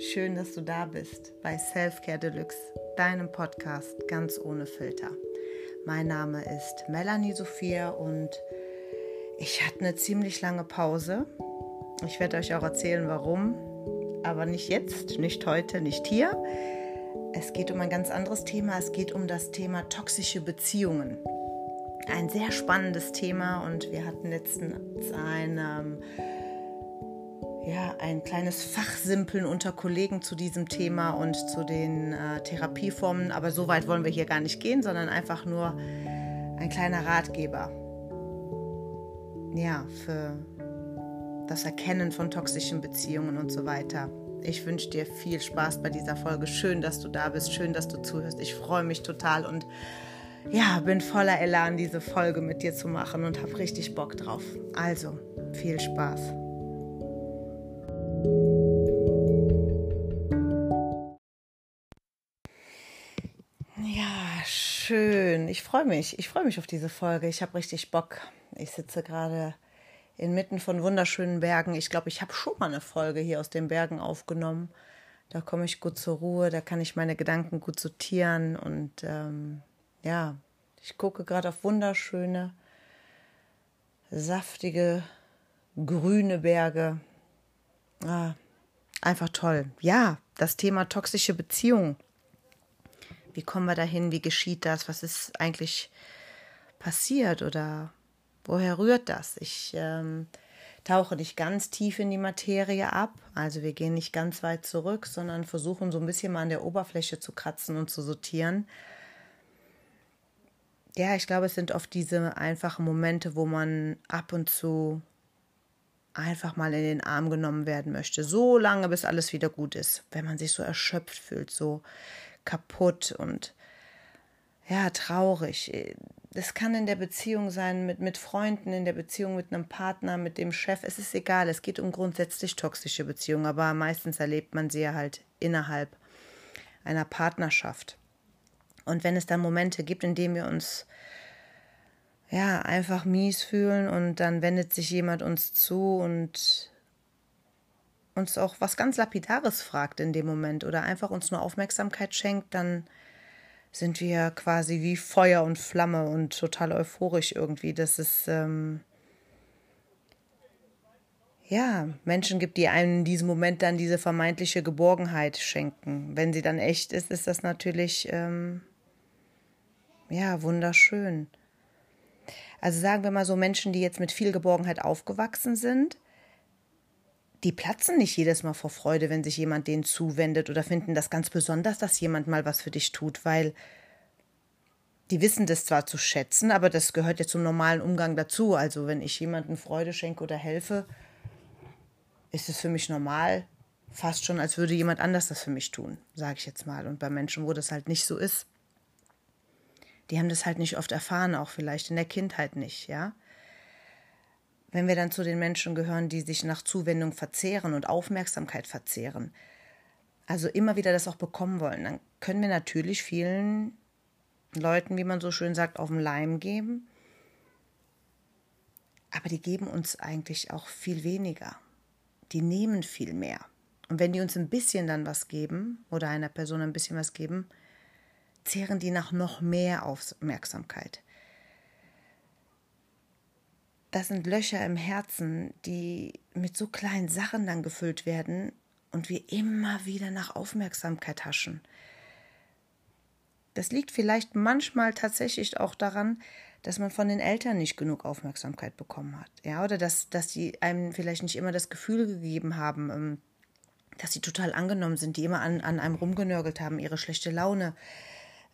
schön, dass du da bist bei Selfcare Deluxe, deinem Podcast ganz ohne Filter. Mein Name ist Melanie Sophia und ich hatte eine ziemlich lange Pause. Ich werde euch auch erzählen, warum, aber nicht jetzt, nicht heute, nicht hier. Es geht um ein ganz anderes Thema. Es geht um das Thema toxische Beziehungen. Ein sehr spannendes Thema und wir hatten letztens ein, ähm, ja, ein kleines Fachsimpeln unter Kollegen zu diesem Thema und zu den äh, Therapieformen. Aber so weit wollen wir hier gar nicht gehen, sondern einfach nur ein kleiner Ratgeber. Ja, für das Erkennen von toxischen Beziehungen und so weiter. Ich wünsche dir viel Spaß bei dieser Folge. Schön, dass du da bist. Schön, dass du zuhörst. Ich freue mich total und ja, bin voller Elan, diese Folge mit dir zu machen und habe richtig Bock drauf. Also, viel Spaß. Ja, schön. Ich freue mich. Ich freue mich auf diese Folge. Ich habe richtig Bock. Ich sitze gerade inmitten von wunderschönen Bergen. Ich glaube, ich habe schon mal eine Folge hier aus den Bergen aufgenommen. Da komme ich gut zur Ruhe, da kann ich meine Gedanken gut sortieren und ähm, ja, ich gucke gerade auf wunderschöne, saftige, grüne Berge. Ah, einfach toll. Ja, das Thema toxische Beziehung. Wie kommen wir dahin? Wie geschieht das? Was ist eigentlich passiert oder woher rührt das? Ich ähm, tauche nicht ganz tief in die Materie ab. Also wir gehen nicht ganz weit zurück, sondern versuchen so ein bisschen mal an der Oberfläche zu kratzen und zu sortieren. Ja, ich glaube, es sind oft diese einfachen Momente, wo man ab und zu einfach mal in den Arm genommen werden möchte. So lange, bis alles wieder gut ist. Wenn man sich so erschöpft fühlt, so kaputt und ja, traurig. Das kann in der Beziehung sein, mit, mit Freunden, in der Beziehung mit einem Partner, mit dem Chef. Es ist egal, es geht um grundsätzlich toxische Beziehungen, aber meistens erlebt man sie ja halt innerhalb einer Partnerschaft. Und wenn es dann Momente gibt, in denen wir uns ja einfach mies fühlen und dann wendet sich jemand uns zu und uns auch was ganz Lapidares fragt in dem Moment oder einfach uns nur Aufmerksamkeit schenkt, dann sind wir quasi wie Feuer und Flamme und total euphorisch irgendwie. Dass es ähm, ja Menschen gibt, die einem in diesem Moment dann diese vermeintliche Geborgenheit schenken. Wenn sie dann echt ist, ist das natürlich ähm, ja wunderschön. Also sagen wir mal so Menschen, die jetzt mit viel Geborgenheit aufgewachsen sind, die platzen nicht jedes Mal vor Freude, wenn sich jemand denen zuwendet oder finden das ganz besonders, dass jemand mal was für dich tut, weil die wissen das zwar zu schätzen, aber das gehört ja zum normalen Umgang dazu. Also wenn ich jemandem Freude schenke oder helfe, ist es für mich normal, fast schon, als würde jemand anders das für mich tun, sage ich jetzt mal. Und bei Menschen, wo das halt nicht so ist, die haben das halt nicht oft erfahren, auch vielleicht in der Kindheit nicht, ja wenn wir dann zu den Menschen gehören, die sich nach Zuwendung verzehren und Aufmerksamkeit verzehren, also immer wieder das auch bekommen wollen, dann können wir natürlich vielen Leuten, wie man so schön sagt, auf den Leim geben. Aber die geben uns eigentlich auch viel weniger. Die nehmen viel mehr. Und wenn die uns ein bisschen dann was geben oder einer Person ein bisschen was geben, zehren die nach noch mehr Aufmerksamkeit das sind Löcher im Herzen, die mit so kleinen Sachen dann gefüllt werden und wir immer wieder nach Aufmerksamkeit haschen. Das liegt vielleicht manchmal tatsächlich auch daran, dass man von den Eltern nicht genug Aufmerksamkeit bekommen hat. Ja, oder dass, dass die einem vielleicht nicht immer das Gefühl gegeben haben, ähm, dass sie total angenommen sind, die immer an, an einem rumgenörgelt haben, ihre schlechte Laune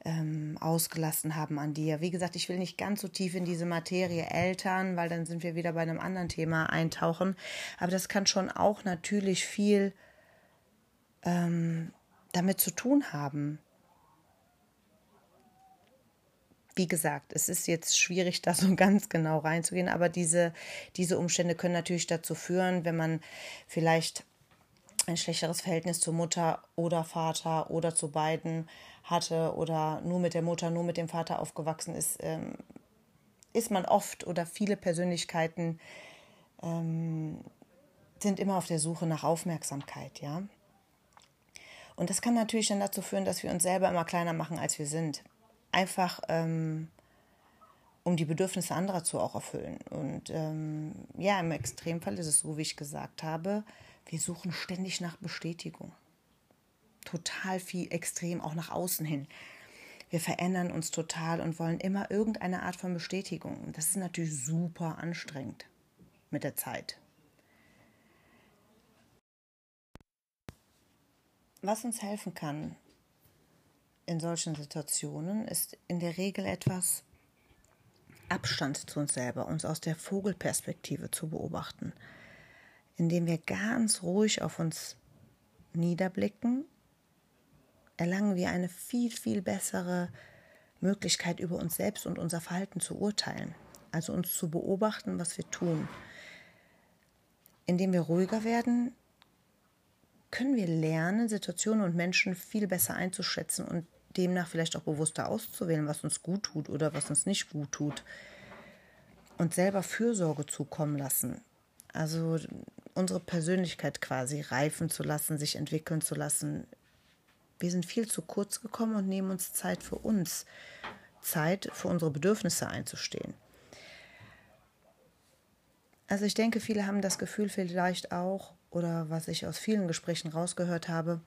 ähm, ausgelassen haben an dir. Wie gesagt, ich will nicht ganz so tief in diese Materie Eltern, weil dann sind wir wieder bei einem anderen Thema eintauchen. Aber das kann schon auch natürlich viel ähm, damit zu tun haben. Wie gesagt, es ist jetzt schwierig, da so ganz genau reinzugehen, aber diese, diese Umstände können natürlich dazu führen, wenn man vielleicht ein schlechteres Verhältnis zur Mutter oder Vater oder zu beiden hatte oder nur mit der Mutter, nur mit dem Vater aufgewachsen ist, ähm, ist man oft oder viele Persönlichkeiten ähm, sind immer auf der Suche nach Aufmerksamkeit, ja. Und das kann natürlich dann dazu führen, dass wir uns selber immer kleiner machen, als wir sind. Einfach, ähm, um die Bedürfnisse anderer zu auch erfüllen. Und ähm, ja, im Extremfall ist es so, wie ich gesagt habe, wir suchen ständig nach Bestätigung. Total viel extrem, auch nach außen hin. Wir verändern uns total und wollen immer irgendeine Art von Bestätigung. Das ist natürlich super anstrengend mit der Zeit. Was uns helfen kann in solchen Situationen, ist in der Regel etwas Abstand zu uns selber, uns aus der Vogelperspektive zu beobachten, indem wir ganz ruhig auf uns niederblicken, erlangen wir eine viel, viel bessere Möglichkeit, über uns selbst und unser Verhalten zu urteilen, also uns zu beobachten, was wir tun. Indem wir ruhiger werden, können wir lernen, Situationen und Menschen viel besser einzuschätzen und demnach vielleicht auch bewusster auszuwählen, was uns gut tut oder was uns nicht gut tut. Und selber Fürsorge zukommen lassen. Also unsere Persönlichkeit quasi reifen zu lassen, sich entwickeln zu lassen. Wir sind viel zu kurz gekommen und nehmen uns Zeit für uns, Zeit für unsere Bedürfnisse einzustehen. Also ich denke, viele haben das Gefühl vielleicht auch, oder was ich aus vielen Gesprächen rausgehört habe,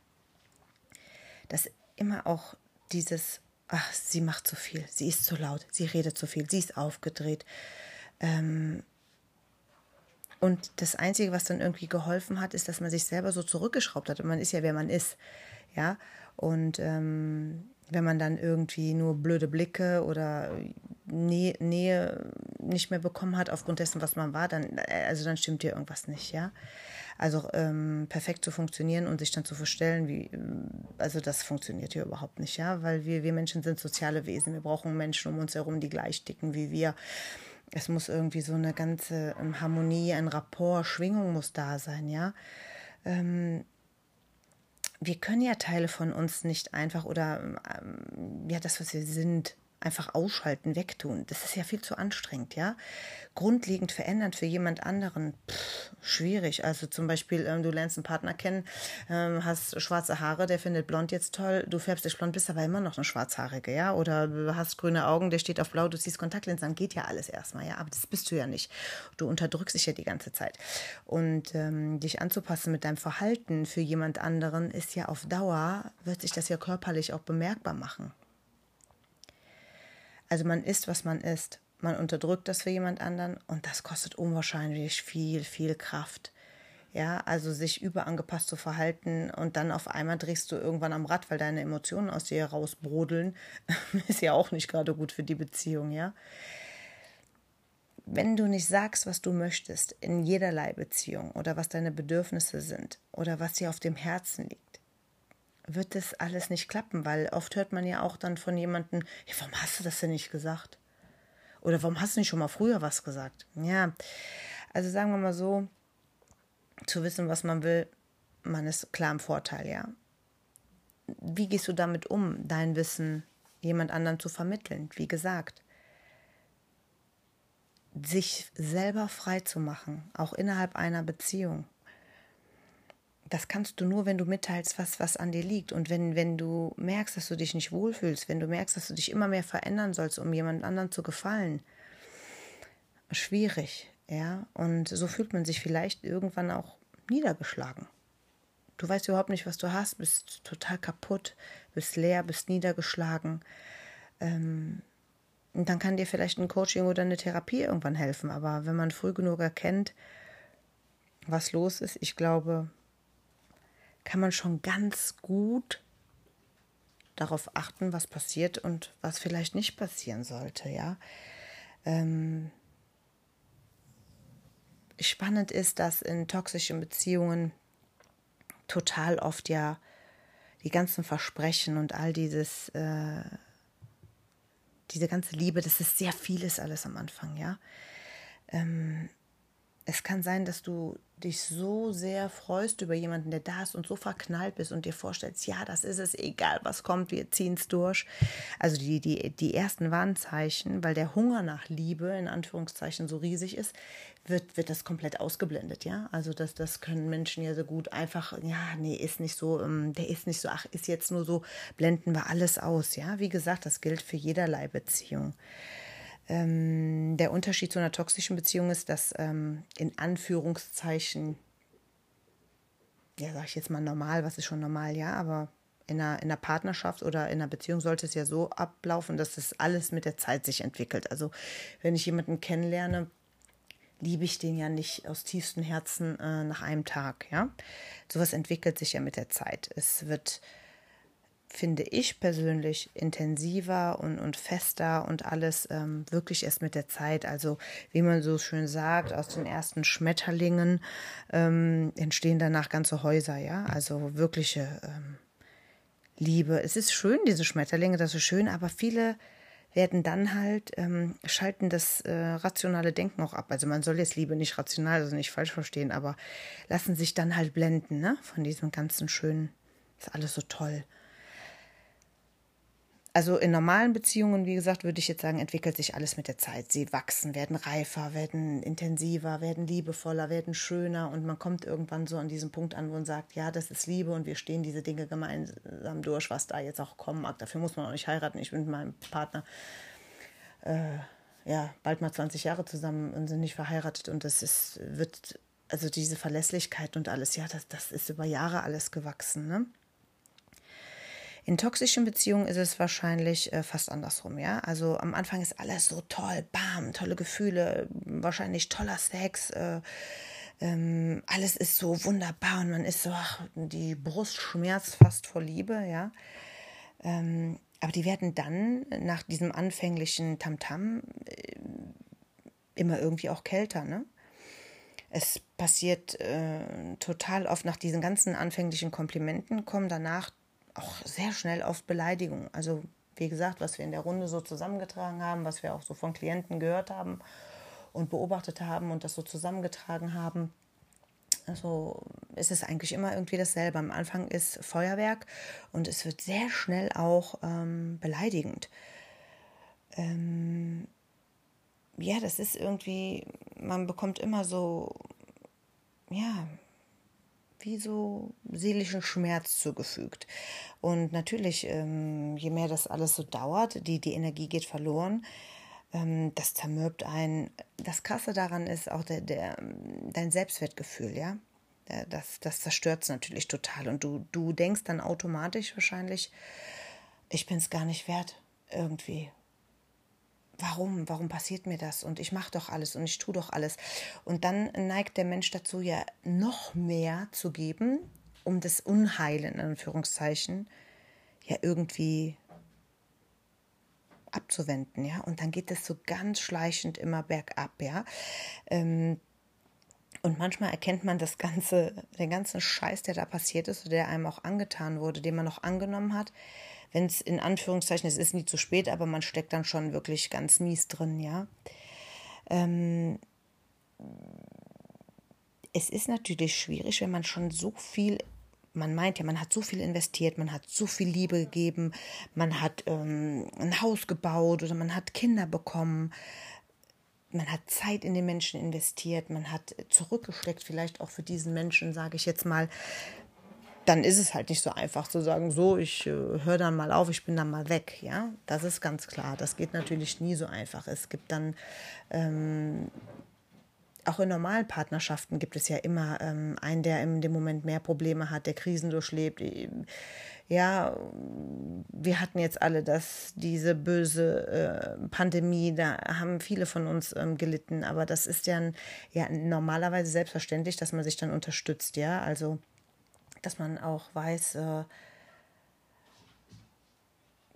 dass immer auch dieses, ach, sie macht zu viel, sie ist zu laut, sie redet zu viel, sie ist aufgedreht. Ähm, und das Einzige, was dann irgendwie geholfen hat, ist, dass man sich selber so zurückgeschraubt hat. Und man ist ja, wer man ist. Ja. Und ähm, wenn man dann irgendwie nur blöde Blicke oder Nähe, Nähe nicht mehr bekommen hat aufgrund dessen, was man war, dann, äh, also dann stimmt dir irgendwas nicht, ja. Also ähm, perfekt zu funktionieren und sich dann zu verstellen, wie, also das funktioniert hier überhaupt nicht, ja, weil wir, wir Menschen sind soziale Wesen. Wir brauchen Menschen um uns herum, die gleich dicken wie wir. Es muss irgendwie so eine ganze ähm, Harmonie, ein Rapport, Schwingung muss da sein, ja. Ähm, wir können ja Teile von uns nicht einfach oder ähm, ja, das, was wir sind, einfach ausschalten, wegtun. Das ist ja viel zu anstrengend, ja. Grundlegend verändern für jemand anderen, pff, schwierig. Also zum Beispiel, ähm, du lernst einen Partner kennen, ähm, hast schwarze Haare, der findet blond jetzt toll, du färbst dich blond, bist aber immer noch eine schwarzhaarige, ja. Oder hast grüne Augen, der steht auf blau, du ziehst Kontaktlinsen an, geht ja alles erstmal, ja. Aber das bist du ja nicht. Du unterdrückst dich ja die ganze Zeit. Und ähm, dich anzupassen mit deinem Verhalten für jemand anderen ist ja auf Dauer, wird sich das ja körperlich auch bemerkbar machen. Also man isst, was man isst. Man unterdrückt das für jemand anderen und das kostet unwahrscheinlich viel, viel Kraft. Ja, also sich überangepasst zu verhalten und dann auf einmal drehst du irgendwann am Rad, weil deine Emotionen aus dir herausbrodeln, ist ja auch nicht gerade gut für die Beziehung, ja. Wenn du nicht sagst, was du möchtest in jederlei Beziehung oder was deine Bedürfnisse sind oder was dir auf dem Herzen liegt, wird das alles nicht klappen, weil oft hört man ja auch dann von jemandem, ja, warum hast du das denn nicht gesagt? Oder warum hast du nicht schon mal früher was gesagt? Ja, also sagen wir mal so, zu wissen, was man will, man ist klar im Vorteil, ja. Wie gehst du damit um, dein Wissen jemand anderen zu vermitteln? Wie gesagt, sich selber frei zu machen, auch innerhalb einer Beziehung das kannst du nur, wenn du mitteilst, was, was an dir liegt. Und wenn, wenn du merkst, dass du dich nicht wohlfühlst, wenn du merkst, dass du dich immer mehr verändern sollst, um jemand anderen zu gefallen, schwierig, ja. Und so fühlt man sich vielleicht irgendwann auch niedergeschlagen. Du weißt überhaupt nicht, was du hast, bist total kaputt, bist leer, bist niedergeschlagen. Ähm, und dann kann dir vielleicht ein Coaching oder eine Therapie irgendwann helfen. Aber wenn man früh genug erkennt, was los ist, ich glaube, kann man schon ganz gut darauf achten, was passiert und was vielleicht nicht passieren sollte, ja. Ähm, spannend ist, dass in toxischen Beziehungen total oft ja die ganzen Versprechen und all dieses, äh, diese ganze Liebe, das ist sehr vieles alles am Anfang, ja. Ähm, es kann sein, dass du dich so sehr freust über jemanden, der da ist und so verknallt bist und dir vorstellst, ja, das ist es, egal was kommt, wir ziehen es durch. Also die, die, die ersten Warnzeichen, weil der Hunger nach Liebe in Anführungszeichen so riesig ist, wird, wird das komplett ausgeblendet, ja. Also das, das können Menschen ja so gut einfach, ja, nee, ist nicht so, ähm, der ist nicht so, ach, ist jetzt nur so, blenden wir alles aus, ja. Wie gesagt, das gilt für jederlei Beziehung. Ähm, der Unterschied zu einer toxischen Beziehung ist, dass ähm, in Anführungszeichen, ja, sag ich jetzt mal normal, was ist schon normal, ja, aber in einer, in einer Partnerschaft oder in einer Beziehung sollte es ja so ablaufen, dass das alles mit der Zeit sich entwickelt. Also wenn ich jemanden kennenlerne, liebe ich den ja nicht aus tiefstem Herzen äh, nach einem Tag, ja. Sowas entwickelt sich ja mit der Zeit. Es wird finde ich persönlich intensiver und, und fester und alles ähm, wirklich erst mit der Zeit. Also wie man so schön sagt, aus den ersten Schmetterlingen ähm, entstehen danach ganze Häuser, ja. Also wirkliche ähm, Liebe. Es ist schön, diese Schmetterlinge, das ist schön, aber viele werden dann halt, ähm, schalten das äh, rationale Denken auch ab. Also man soll jetzt Liebe nicht rational, also nicht falsch verstehen, aber lassen sich dann halt blenden, ne? Von diesem ganzen schönen, ist alles so toll also in normalen Beziehungen, wie gesagt, würde ich jetzt sagen, entwickelt sich alles mit der Zeit. Sie wachsen, werden reifer, werden intensiver, werden liebevoller, werden schöner und man kommt irgendwann so an diesen Punkt an, wo man sagt, ja, das ist Liebe und wir stehen diese Dinge gemeinsam durch, was da jetzt auch kommen mag. Dafür muss man auch nicht heiraten. Ich bin mit meinem Partner äh, ja bald mal 20 Jahre zusammen und sind nicht verheiratet und das ist wird also diese Verlässlichkeit und alles, ja, das, das ist über Jahre alles gewachsen, ne? In toxischen Beziehungen ist es wahrscheinlich äh, fast andersrum, ja. Also am Anfang ist alles so toll, bam, tolle Gefühle, wahrscheinlich toller Sex, äh, ähm, alles ist so wunderbar und man ist so, ach, die Brust schmerzt fast vor Liebe, ja. Ähm, aber die werden dann nach diesem anfänglichen Tamtam äh, immer irgendwie auch kälter, ne? Es passiert äh, total oft nach diesen ganzen anfänglichen Komplimenten, kommen danach auch sehr schnell auf Beleidigung. Also wie gesagt, was wir in der Runde so zusammengetragen haben, was wir auch so von Klienten gehört haben und beobachtet haben und das so zusammengetragen haben. Also ist es eigentlich immer irgendwie dasselbe. Am Anfang ist Feuerwerk und es wird sehr schnell auch ähm, beleidigend. Ähm, ja, das ist irgendwie, man bekommt immer so, ja, wie so seelischen Schmerz zugefügt. Und natürlich, ähm, je mehr das alles so dauert, die, die Energie geht verloren, ähm, das zermürbt ein. Das Krasse daran ist auch der, der, dein Selbstwertgefühl, ja. Das, das zerstört es natürlich total. Und du, du denkst dann automatisch wahrscheinlich, ich bin es gar nicht wert, irgendwie warum, warum passiert mir das? Und ich mache doch alles und ich tue doch alles. Und dann neigt der Mensch dazu, ja noch mehr zu geben, um das Unheil in Anführungszeichen ja irgendwie abzuwenden, ja. Und dann geht es so ganz schleichend immer bergab, ja. Ähm, und manchmal erkennt man das ganze, den ganzen Scheiß, der da passiert ist, der einem auch angetan wurde, den man noch angenommen hat, wenn es in Anführungszeichen, es ist nie zu spät, aber man steckt dann schon wirklich ganz mies drin, ja. Ähm, es ist natürlich schwierig, wenn man schon so viel, man meint ja, man hat so viel investiert, man hat so viel Liebe gegeben, man hat ähm, ein Haus gebaut oder man hat Kinder bekommen, man hat Zeit in den Menschen investiert, man hat zurückgesteckt, vielleicht auch für diesen Menschen, sage ich jetzt mal, dann ist es halt nicht so einfach zu sagen, so, ich äh, höre dann mal auf, ich bin dann mal weg. Ja, das ist ganz klar. Das geht natürlich nie so einfach. Es gibt dann ähm, auch in normalen Partnerschaften gibt es ja immer ähm, einen, der in dem Moment mehr Probleme hat, der Krisen durchlebt. Ja, wir hatten jetzt alle das, diese böse äh, Pandemie, da haben viele von uns ähm, gelitten, aber das ist ja, ja normalerweise selbstverständlich, dass man sich dann unterstützt, ja. Also dass man auch weiß, äh,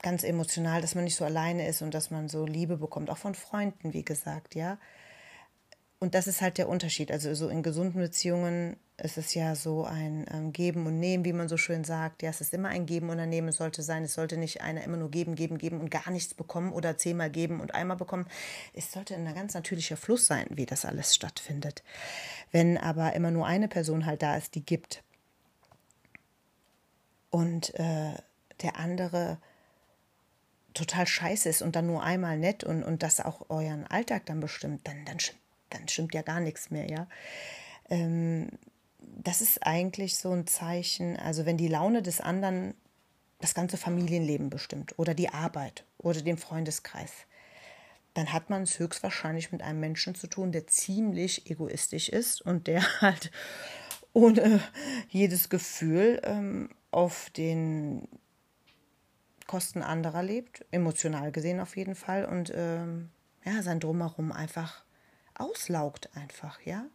ganz emotional, dass man nicht so alleine ist und dass man so Liebe bekommt, auch von Freunden, wie gesagt, ja. und das ist halt der Unterschied. Also so in gesunden Beziehungen ist es ja so ein ähm, Geben und Nehmen, wie man so schön sagt. Ja, es ist immer ein Geben und ein Nehmen. Sollte sein, es sollte nicht einer immer nur geben, geben, geben und gar nichts bekommen oder zehnmal geben und einmal bekommen. Es sollte ein ganz natürlicher Fluss sein, wie das alles stattfindet. Wenn aber immer nur eine Person halt da ist, die gibt und äh, der andere total scheiße ist und dann nur einmal nett und, und das auch euren Alltag dann bestimmt, dann, dann stimmt dann stimmt ja gar nichts mehr, ja. Ähm, das ist eigentlich so ein Zeichen, also wenn die Laune des anderen das ganze Familienleben bestimmt oder die Arbeit oder den Freundeskreis, dann hat man es höchstwahrscheinlich mit einem Menschen zu tun, der ziemlich egoistisch ist und der halt ohne jedes Gefühl ähm, auf den Kosten anderer lebt, emotional gesehen auf jeden Fall, und ähm, ja, sein Drumherum einfach auslaugt einfach, ja.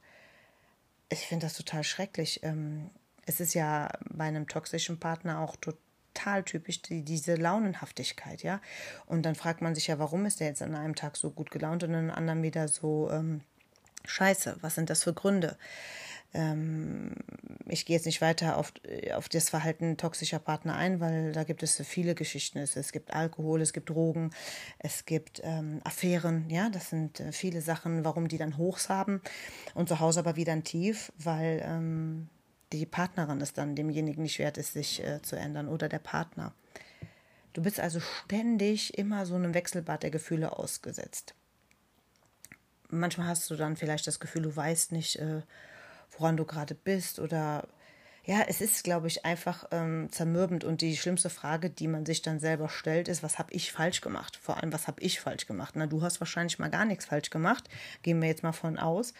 Ich finde das total schrecklich. Ähm, es ist ja bei einem toxischen Partner auch total typisch die, diese Launenhaftigkeit, ja. Und dann fragt man sich ja, warum ist der jetzt an einem Tag so gut gelaunt und an einem anderen wieder so ähm, scheiße? Was sind das für Gründe? Ähm, ich gehe jetzt nicht weiter auf, auf das Verhalten toxischer Partner ein, weil da gibt es viele Geschichten. Es, es gibt Alkohol, es gibt Drogen, es gibt ähm, Affären. Ja, das sind äh, viele Sachen, warum die dann Hochs haben und zu Hause aber wieder ein Tief, weil ähm, die Partnerin es dann demjenigen nicht wert ist, sich äh, zu ändern oder der Partner. Du bist also ständig immer so einem Wechselbad der Gefühle ausgesetzt. Manchmal hast du dann vielleicht das Gefühl, du weißt nicht, äh, woran du gerade bist oder ja, es ist, glaube ich, einfach ähm, zermürbend. Und die schlimmste Frage, die man sich dann selber stellt, ist, was habe ich falsch gemacht? Vor allem, was habe ich falsch gemacht? Na, du hast wahrscheinlich mal gar nichts falsch gemacht. Gehen wir jetzt mal von aus.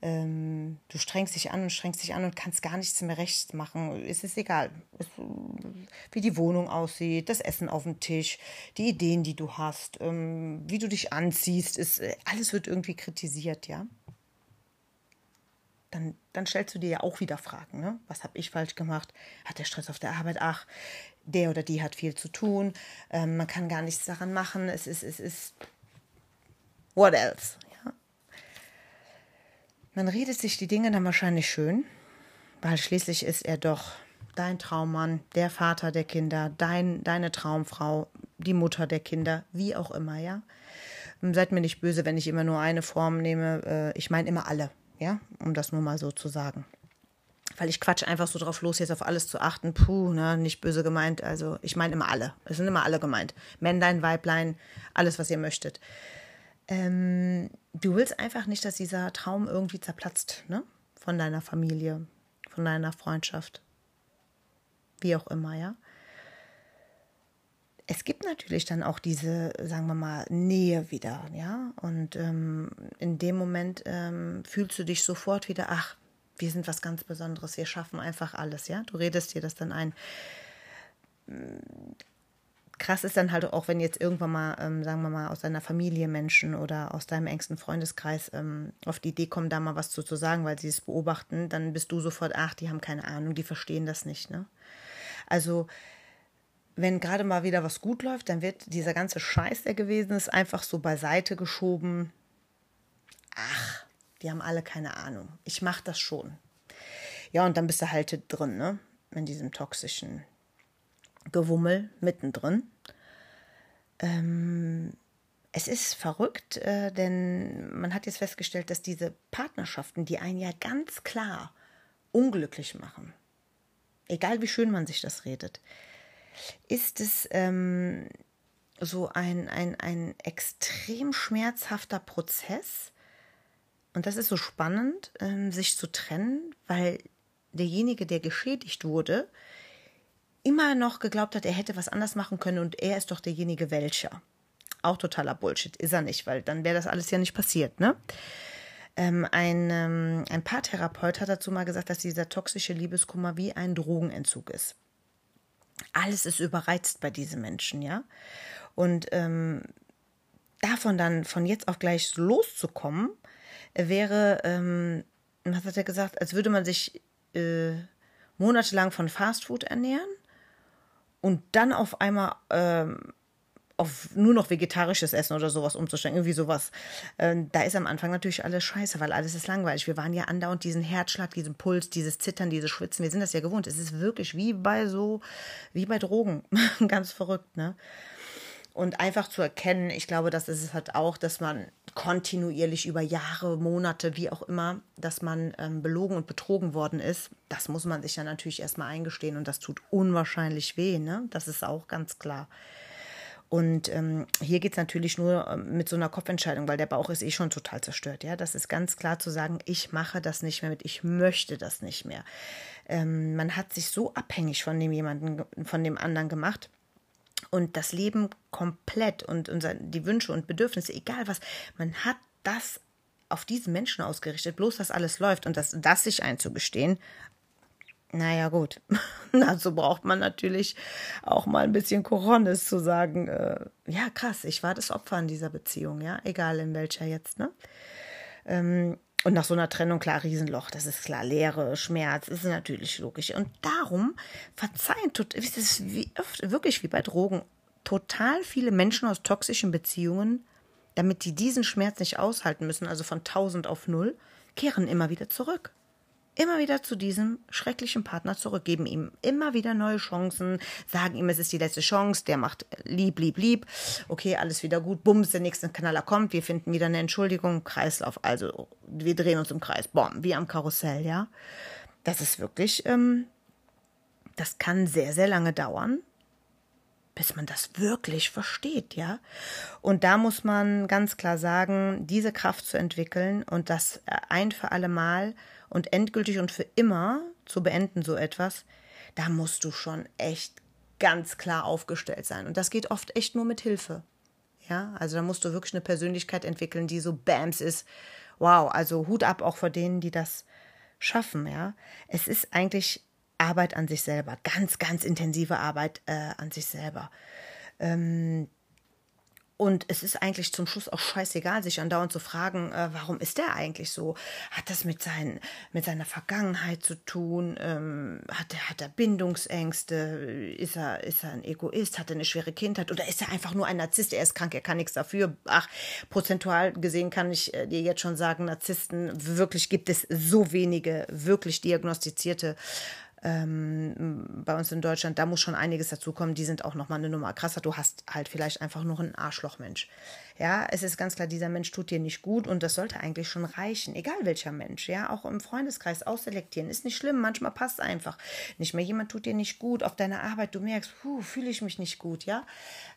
Ähm, du strengst dich an und strengst dich an und kannst gar nichts mehr rechts machen. Es ist egal, es, wie die Wohnung aussieht, das Essen auf dem Tisch, die Ideen, die du hast, ähm, wie du dich anziehst. Ist, alles wird irgendwie kritisiert, ja dann, dann stellst du dir ja auch wieder Fragen. Ne? Was habe ich falsch gemacht? Hat der Stress auf der Arbeit? Ach, der oder die hat viel zu tun. Ähm, man kann gar nichts daran machen. Es ist, es ist. What else? Ja? Man redet sich die Dinge dann wahrscheinlich schön, weil schließlich ist er doch dein Traummann, der Vater der Kinder, dein, deine Traumfrau, die Mutter der Kinder, wie auch immer, ja. Seid mir nicht böse, wenn ich immer nur eine Form nehme. Äh, ich meine immer alle ja, um das nur mal so zu sagen. Weil ich quatsch einfach so drauf los, jetzt auf alles zu achten. Puh, ne, nicht böse gemeint. Also, ich meine immer alle. Es sind immer alle gemeint. Männlein, Weiblein, alles, was ihr möchtet. Ähm, du willst einfach nicht, dass dieser Traum irgendwie zerplatzt, ne? Von deiner Familie, von deiner Freundschaft. Wie auch immer, ja es gibt natürlich dann auch diese, sagen wir mal, Nähe wieder, ja. Und ähm, in dem Moment ähm, fühlst du dich sofort wieder, ach, wir sind was ganz Besonderes, wir schaffen einfach alles, ja. Du redest dir das dann ein. Krass ist dann halt auch, wenn jetzt irgendwann mal, ähm, sagen wir mal, aus deiner Familie Menschen oder aus deinem engsten Freundeskreis ähm, auf die Idee kommen, da mal was zu, zu sagen, weil sie es beobachten, dann bist du sofort, ach, die haben keine Ahnung, die verstehen das nicht, ne? Also wenn gerade mal wieder was gut läuft, dann wird dieser ganze Scheiß, der gewesen ist, einfach so beiseite geschoben. Ach, die haben alle keine Ahnung. Ich mache das schon. Ja, und dann bist du halt drin, ne? In diesem toxischen Gewummel mittendrin. Ähm, es ist verrückt, äh, denn man hat jetzt festgestellt, dass diese Partnerschaften, die einen ja ganz klar unglücklich machen, egal wie schön man sich das redet, ist es ähm, so ein, ein, ein extrem schmerzhafter Prozess. Und das ist so spannend, ähm, sich zu trennen, weil derjenige, der geschädigt wurde, immer noch geglaubt hat, er hätte was anders machen können und er ist doch derjenige welcher. Auch totaler Bullshit, ist er nicht, weil dann wäre das alles ja nicht passiert, ne? Ähm, ein, ähm, ein Paartherapeut hat dazu mal gesagt, dass dieser toxische Liebeskummer wie ein Drogenentzug ist alles ist überreizt bei diesen Menschen, ja. Und ähm, davon dann von jetzt auf gleich loszukommen, wäre, ähm, was hat er gesagt, als würde man sich äh, monatelang von Fastfood ernähren und dann auf einmal ähm, auf nur noch vegetarisches Essen oder sowas umzustellen, irgendwie sowas. Äh, da ist am Anfang natürlich alles scheiße, weil alles ist langweilig. Wir waren ja andauernd diesen Herzschlag, diesen Puls, dieses Zittern, dieses Schwitzen. Wir sind das ja gewohnt. Es ist wirklich wie bei so, wie bei Drogen. Ganz verrückt, ne? Und einfach zu erkennen, ich glaube, das ist es halt auch, dass man kontinuierlich über Jahre, Monate, wie auch immer, dass man ähm, belogen und betrogen worden ist. Das muss man sich ja natürlich erstmal eingestehen und das tut unwahrscheinlich weh, ne? Das ist auch ganz klar. Und ähm, hier geht es natürlich nur ähm, mit so einer Kopfentscheidung, weil der Bauch ist eh schon total zerstört. Ja, das ist ganz klar zu sagen, ich mache das nicht mehr mit, ich möchte das nicht mehr. Ähm, man hat sich so abhängig von dem jemanden, von dem anderen gemacht. Und das Leben komplett und unser, die Wünsche und Bedürfnisse, egal was, man hat das auf diesen Menschen ausgerichtet, bloß dass alles läuft und das, das sich einzugestehen, naja, gut. Dazu braucht man natürlich auch mal ein bisschen Koronnes zu sagen, äh, ja, krass, ich war das Opfer in dieser Beziehung, ja, egal in welcher jetzt, ne? Ähm, und nach so einer Trennung, klar, Riesenloch, das ist klar, Leere, Schmerz, ist natürlich logisch. Und darum verzeihen, ist es wie, wirklich wie bei Drogen, total viele Menschen aus toxischen Beziehungen, damit die diesen Schmerz nicht aushalten müssen, also von 1000 auf 0, kehren immer wieder zurück immer wieder zu diesem schrecklichen Partner zurück, geben ihm immer wieder neue Chancen, sagen ihm, es ist die letzte Chance, der macht lieb, lieb, lieb, okay, alles wieder gut, bums, der nächste Kanaler kommt, wir finden wieder eine Entschuldigung, Kreislauf, also wir drehen uns im Kreis, bom, wie am Karussell, ja. Das ist wirklich, ähm, das kann sehr, sehr lange dauern, bis man das wirklich versteht, ja. Und da muss man ganz klar sagen, diese Kraft zu entwickeln und das ein für alle Mal und endgültig und für immer zu beenden, so etwas, da musst du schon echt ganz klar aufgestellt sein. Und das geht oft echt nur mit Hilfe. Ja, also da musst du wirklich eine Persönlichkeit entwickeln, die so Bams ist. Wow, also Hut ab auch vor denen, die das schaffen, ja. Es ist eigentlich Arbeit an sich selber, ganz, ganz intensive Arbeit äh, an sich selber. Ähm, und es ist eigentlich zum Schluss auch scheißegal, sich andauernd zu fragen, äh, warum ist der eigentlich so? Hat das mit, sein, mit seiner Vergangenheit zu tun? Ähm, hat, er, hat er Bindungsängste? Ist er, ist er ein Egoist? Hat er eine schwere Kindheit? Oder ist er einfach nur ein Narzisst? Er ist krank, er kann nichts dafür. Ach, prozentual gesehen kann ich äh, dir jetzt schon sagen, Narzissten, wirklich gibt es so wenige wirklich diagnostizierte ähm, bei uns in Deutschland, da muss schon einiges dazukommen. Die sind auch nochmal eine Nummer krasser. Du hast halt vielleicht einfach nur einen Arschlochmensch. Ja, es ist ganz klar, dieser Mensch tut dir nicht gut und das sollte eigentlich schon reichen. Egal welcher Mensch, ja, auch im Freundeskreis ausselektieren. Ist nicht schlimm, manchmal passt einfach nicht mehr. Jemand tut dir nicht gut auf deiner Arbeit, du merkst, fühle ich mich nicht gut, ja.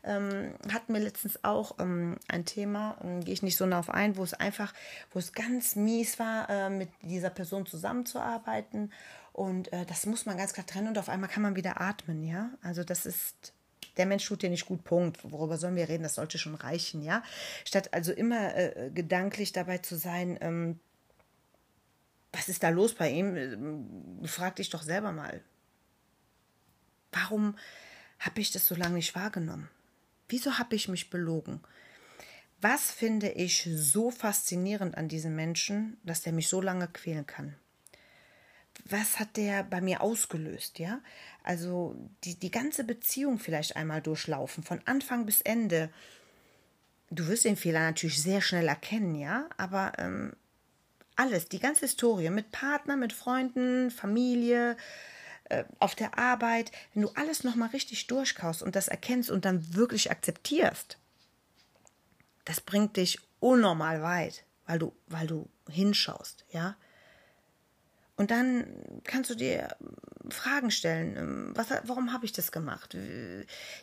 Ähm, hatten wir letztens auch ähm, ein Thema, ähm, gehe ich nicht so nah auf ein, wo es einfach, wo es ganz mies war, äh, mit dieser Person zusammenzuarbeiten und äh, das muss man ganz klar trennen und auf einmal kann man wieder atmen, ja. Also das ist, der Mensch tut dir nicht gut, Punkt. Worüber sollen wir reden? Das sollte schon reichen, ja. Statt also immer äh, gedanklich dabei zu sein, ähm, was ist da los bei ihm? Äh, frag dich doch selber mal. Warum habe ich das so lange nicht wahrgenommen? Wieso habe ich mich belogen? Was finde ich so faszinierend an diesem Menschen, dass der mich so lange quälen kann? Was hat der bei mir ausgelöst, ja? Also die, die ganze Beziehung vielleicht einmal durchlaufen, von Anfang bis Ende. Du wirst den Fehler natürlich sehr schnell erkennen, ja, aber ähm, alles, die ganze Historie mit Partner, mit Freunden, Familie, äh, auf der Arbeit, wenn du alles nochmal richtig durchkaust und das erkennst und dann wirklich akzeptierst, das bringt dich unnormal weit, weil du, weil du hinschaust, ja. Und dann kannst du dir Fragen stellen. Ähm, was, warum habe ich das gemacht?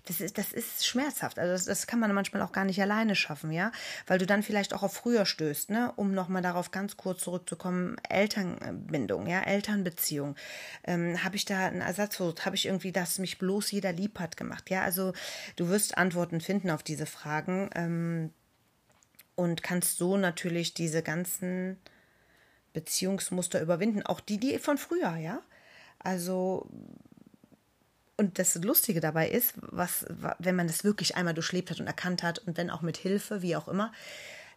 Das ist, das ist schmerzhaft. Also das, das, kann man manchmal auch gar nicht alleine schaffen, ja, weil du dann vielleicht auch auf früher stößt, ne? Um nochmal darauf ganz kurz zurückzukommen: Elternbindung, ja, Elternbeziehung. Ähm, habe ich da einen Ersatzversuch? Habe ich irgendwie das mich bloß jeder lieb hat gemacht? Ja, also du wirst Antworten finden auf diese Fragen ähm, und kannst so natürlich diese ganzen Beziehungsmuster überwinden. Auch die, die von früher, ja. Also, und das Lustige dabei ist, was, wenn man das wirklich einmal durchlebt hat und erkannt hat und wenn auch mit Hilfe, wie auch immer,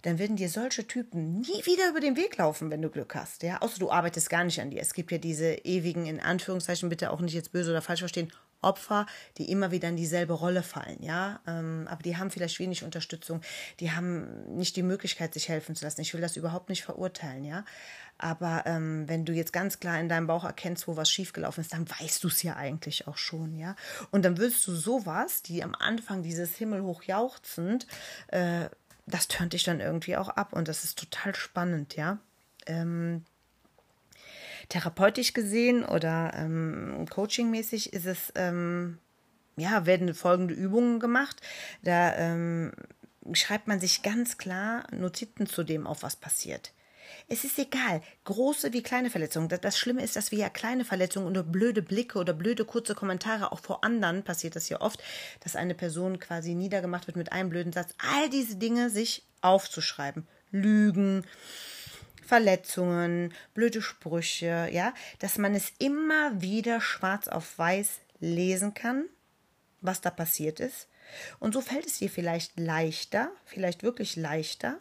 dann werden dir solche Typen nie wieder über den Weg laufen, wenn du Glück hast. Ja, außer du arbeitest gar nicht an dir. Es gibt ja diese ewigen, in Anführungszeichen, bitte auch nicht jetzt böse oder falsch verstehen, Opfer, die immer wieder in dieselbe Rolle fallen, ja. Ähm, aber die haben vielleicht wenig Unterstützung, die haben nicht die Möglichkeit, sich helfen zu lassen. Ich will das überhaupt nicht verurteilen, ja. Aber ähm, wenn du jetzt ganz klar in deinem Bauch erkennst, wo was schiefgelaufen ist, dann weißt du es ja eigentlich auch schon, ja. Und dann willst du sowas, die am Anfang dieses himmelhoch jauchzend, äh, das tönt dich dann irgendwie auch ab und das ist total spannend, ja. Ähm, therapeutisch gesehen oder ähm, coachingmäßig ist es, ähm, ja, werden folgende Übungen gemacht. Da ähm, schreibt man sich ganz klar Notizen zu dem auf, was passiert. Es ist egal, große wie kleine Verletzungen. Das Schlimme ist, dass wir ja kleine Verletzungen oder blöde Blicke oder blöde kurze Kommentare auch vor anderen passiert das ja oft, dass eine Person quasi niedergemacht wird mit einem blöden Satz. All diese Dinge sich aufzuschreiben. Lügen, Verletzungen, blöde Sprüche, ja, dass man es immer wieder schwarz auf weiß lesen kann, was da passiert ist. Und so fällt es dir vielleicht leichter, vielleicht wirklich leichter,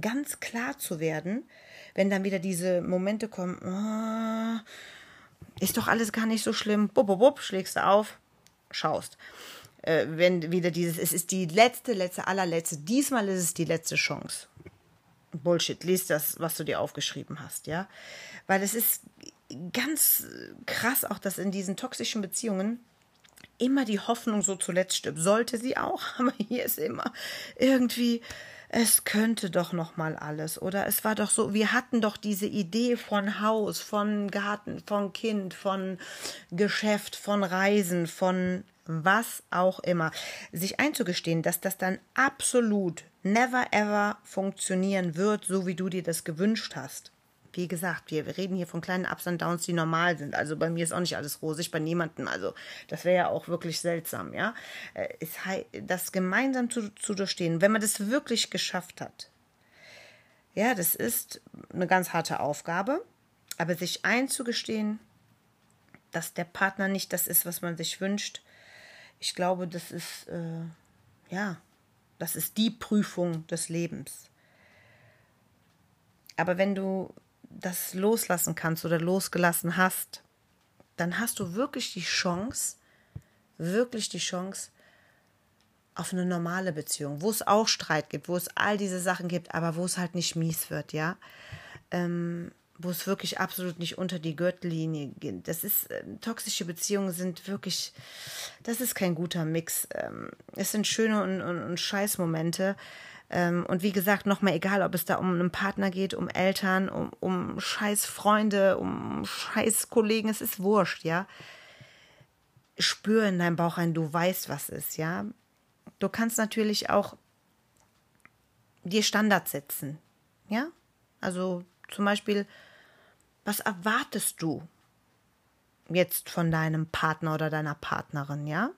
ganz klar zu werden, wenn dann wieder diese Momente kommen, oh, ist doch alles gar nicht so schlimm, bup, bup, bup, schlägst du auf, schaust. Äh, wenn wieder dieses, es ist die letzte, letzte, allerletzte, diesmal ist es die letzte Chance. Bullshit, lies das, was du dir aufgeschrieben hast, ja. Weil es ist ganz krass auch, dass in diesen toxischen Beziehungen immer die Hoffnung so zuletzt stirbt. Sollte sie auch, aber hier ist immer irgendwie, es könnte doch noch mal alles oder es war doch so, wir hatten doch diese Idee von Haus, von Garten, von Kind, von Geschäft, von Reisen, von was auch immer. Sich einzugestehen, dass das dann absolut never ever funktionieren wird, so wie du dir das gewünscht hast wie gesagt, wir, reden hier von kleinen Ups und Downs, die normal sind. Also bei mir ist auch nicht alles rosig, bei niemandem. Also das wäre ja auch wirklich seltsam, ja. Äh, das gemeinsam zu, zu durchstehen, wenn man das wirklich geschafft hat, ja, das ist eine ganz harte Aufgabe, aber sich einzugestehen, dass der Partner nicht das ist, was man sich wünscht, ich glaube, das ist, äh, ja, das ist die Prüfung des Lebens. Aber wenn du das loslassen kannst oder losgelassen hast, dann hast du wirklich die Chance, wirklich die Chance auf eine normale Beziehung, wo es auch Streit gibt, wo es all diese Sachen gibt, aber wo es halt nicht mies wird, ja. Ähm, wo es wirklich absolut nicht unter die Gürtellinie geht. Das ist, äh, toxische Beziehungen sind wirklich, das ist kein guter Mix. Ähm, es sind schöne und, und, und Scheißmomente, ähm, und wie gesagt, nochmal egal, ob es da um einen Partner geht, um Eltern, um, um scheiß Freunde, um scheiß Kollegen, es ist wurscht, ja. Spür in deinem Bauch rein, du weißt, was ist, ja. Du kannst natürlich auch dir Standards setzen, ja. Also zum Beispiel, was erwartest du jetzt von deinem Partner oder deiner Partnerin, ja?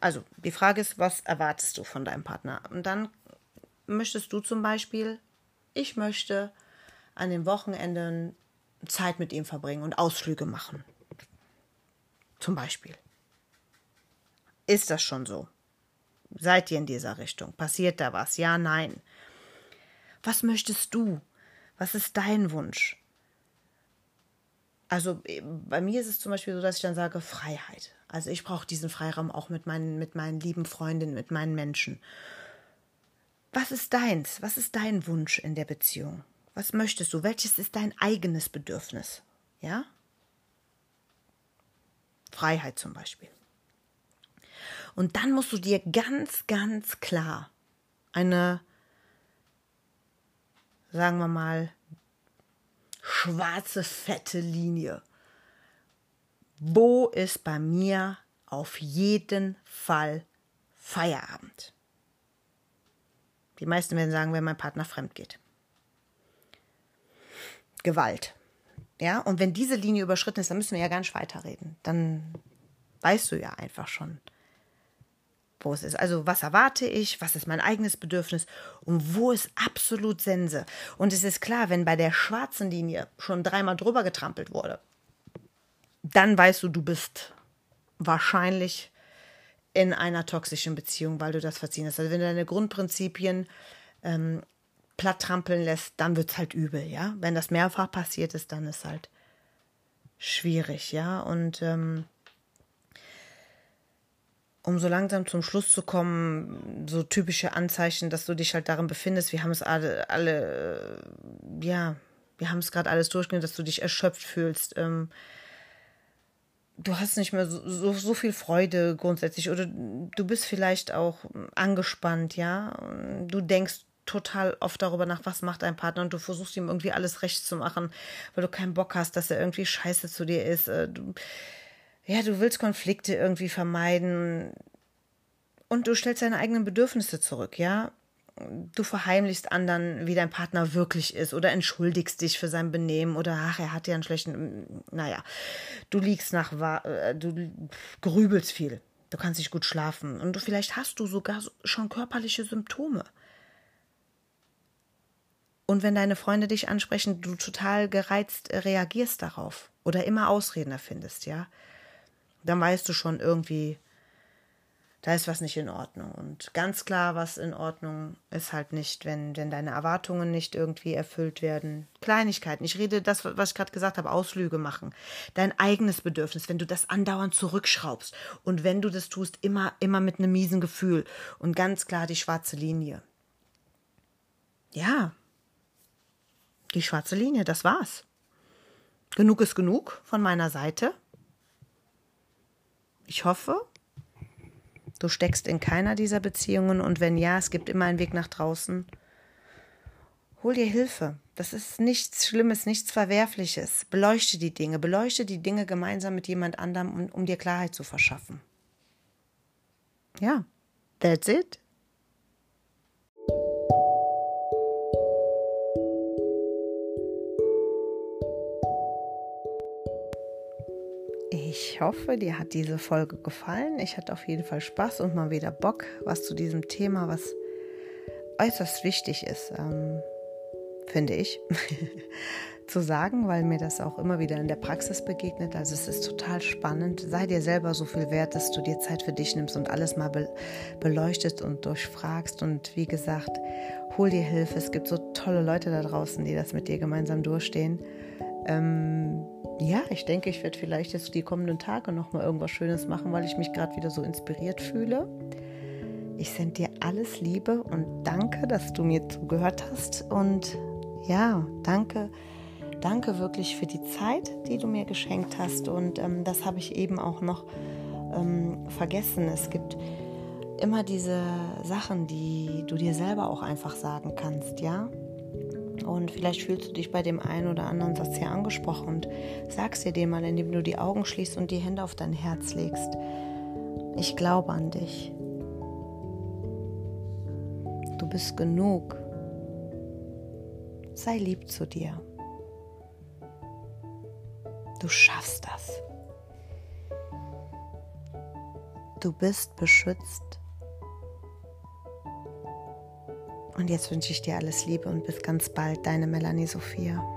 Also die Frage ist, was erwartest du von deinem Partner? Und dann möchtest du zum Beispiel, ich möchte an den Wochenenden Zeit mit ihm verbringen und Ausflüge machen. Zum Beispiel. Ist das schon so? Seid ihr in dieser Richtung? Passiert da was? Ja, nein. Was möchtest du? Was ist dein Wunsch? Also bei mir ist es zum Beispiel so, dass ich dann sage Freiheit. Also ich brauche diesen Freiraum auch mit meinen, mit meinen lieben Freundinnen, mit meinen Menschen. Was ist deins? Was ist dein Wunsch in der Beziehung? Was möchtest du? Welches ist dein eigenes Bedürfnis? Ja? Freiheit zum Beispiel. Und dann musst du dir ganz, ganz klar eine, sagen wir mal, schwarze, fette Linie wo ist bei mir auf jeden Fall Feierabend? Die meisten werden sagen, wenn mein Partner fremd geht. Gewalt. Ja, und wenn diese Linie überschritten ist, dann müssen wir ja gar nicht weiterreden. Dann weißt du ja einfach schon, wo es ist. Also, was erwarte ich? Was ist mein eigenes Bedürfnis? Und wo ist absolut Sense? Und es ist klar, wenn bei der schwarzen Linie schon dreimal drüber getrampelt wurde, dann weißt du, du bist wahrscheinlich in einer toxischen Beziehung, weil du das verziehen hast. Also wenn du deine Grundprinzipien ähm, platt trampeln lässt, dann wird es halt übel, ja. Wenn das mehrfach passiert ist, dann ist halt schwierig, ja. Und ähm, um so langsam zum Schluss zu kommen, so typische Anzeichen, dass du dich halt darin befindest. Wir haben es alle, alle äh, ja, wir haben es gerade alles durchgegangen, dass du dich erschöpft fühlst. Ähm, du hast nicht mehr so, so, so, viel Freude grundsätzlich oder du bist vielleicht auch angespannt, ja. Du denkst total oft darüber nach, was macht dein Partner und du versuchst ihm irgendwie alles recht zu machen, weil du keinen Bock hast, dass er irgendwie scheiße zu dir ist. Äh, du, ja, du willst Konflikte irgendwie vermeiden. Und du stellst deine eigenen Bedürfnisse zurück, ja. Du verheimlichst anderen, wie dein Partner wirklich ist oder entschuldigst dich für sein Benehmen oder ach, er hat ja einen schlechten, naja, du liegst nach, äh, du grübelst viel, du kannst nicht gut schlafen. Und vielleicht hast du sogar schon körperliche Symptome. Und wenn deine Freunde dich ansprechen, du total gereizt reagierst darauf oder immer Ausreden erfindest, ja dann weißt du schon irgendwie, da ist was nicht in Ordnung. Und ganz klar, was in Ordnung ist halt nicht, wenn, wenn deine Erwartungen nicht irgendwie erfüllt werden. Kleinigkeiten. Ich rede das, was ich gerade gesagt habe, Auslüge machen. Dein eigenes Bedürfnis, wenn du das andauernd zurückschraubst. Und wenn du das tust, immer, immer mit einem miesen Gefühl. Und ganz klar die schwarze Linie. Ja. Die schwarze Linie, das war's. Genug ist genug von meiner Seite. Ich hoffe, du steckst in keiner dieser Beziehungen und wenn ja, es gibt immer einen Weg nach draußen. Hol dir Hilfe. Das ist nichts Schlimmes, nichts Verwerfliches. Beleuchte die Dinge, beleuchte die Dinge gemeinsam mit jemand anderem, um, um dir Klarheit zu verschaffen. Ja, that's it. Ich hoffe, dir hat diese Folge gefallen. Ich hatte auf jeden Fall Spaß und mal wieder Bock, was zu diesem Thema, was äußerst wichtig ist, ähm, finde ich, zu sagen, weil mir das auch immer wieder in der Praxis begegnet. Also es ist total spannend. Sei dir selber so viel wert, dass du dir Zeit für dich nimmst und alles mal be beleuchtest und durchfragst. Und wie gesagt, hol dir Hilfe. Es gibt so tolle Leute da draußen, die das mit dir gemeinsam durchstehen. Ähm, ja, ich denke, ich werde vielleicht jetzt die kommenden Tage noch mal irgendwas Schönes machen, weil ich mich gerade wieder so inspiriert fühle. Ich sende dir alles Liebe und danke, dass du mir zugehört hast. Und ja, danke, danke wirklich für die Zeit, die du mir geschenkt hast. Und ähm, das habe ich eben auch noch ähm, vergessen. Es gibt immer diese Sachen, die du dir selber auch einfach sagen kannst, ja. Und vielleicht fühlst du dich bei dem einen oder anderen Satz hier angesprochen und sagst dir den mal, indem du die Augen schließt und die Hände auf dein Herz legst. Ich glaube an dich. Du bist genug. Sei lieb zu dir. Du schaffst das. Du bist beschützt. Und jetzt wünsche ich dir alles Liebe und bis ganz bald, deine Melanie Sophia.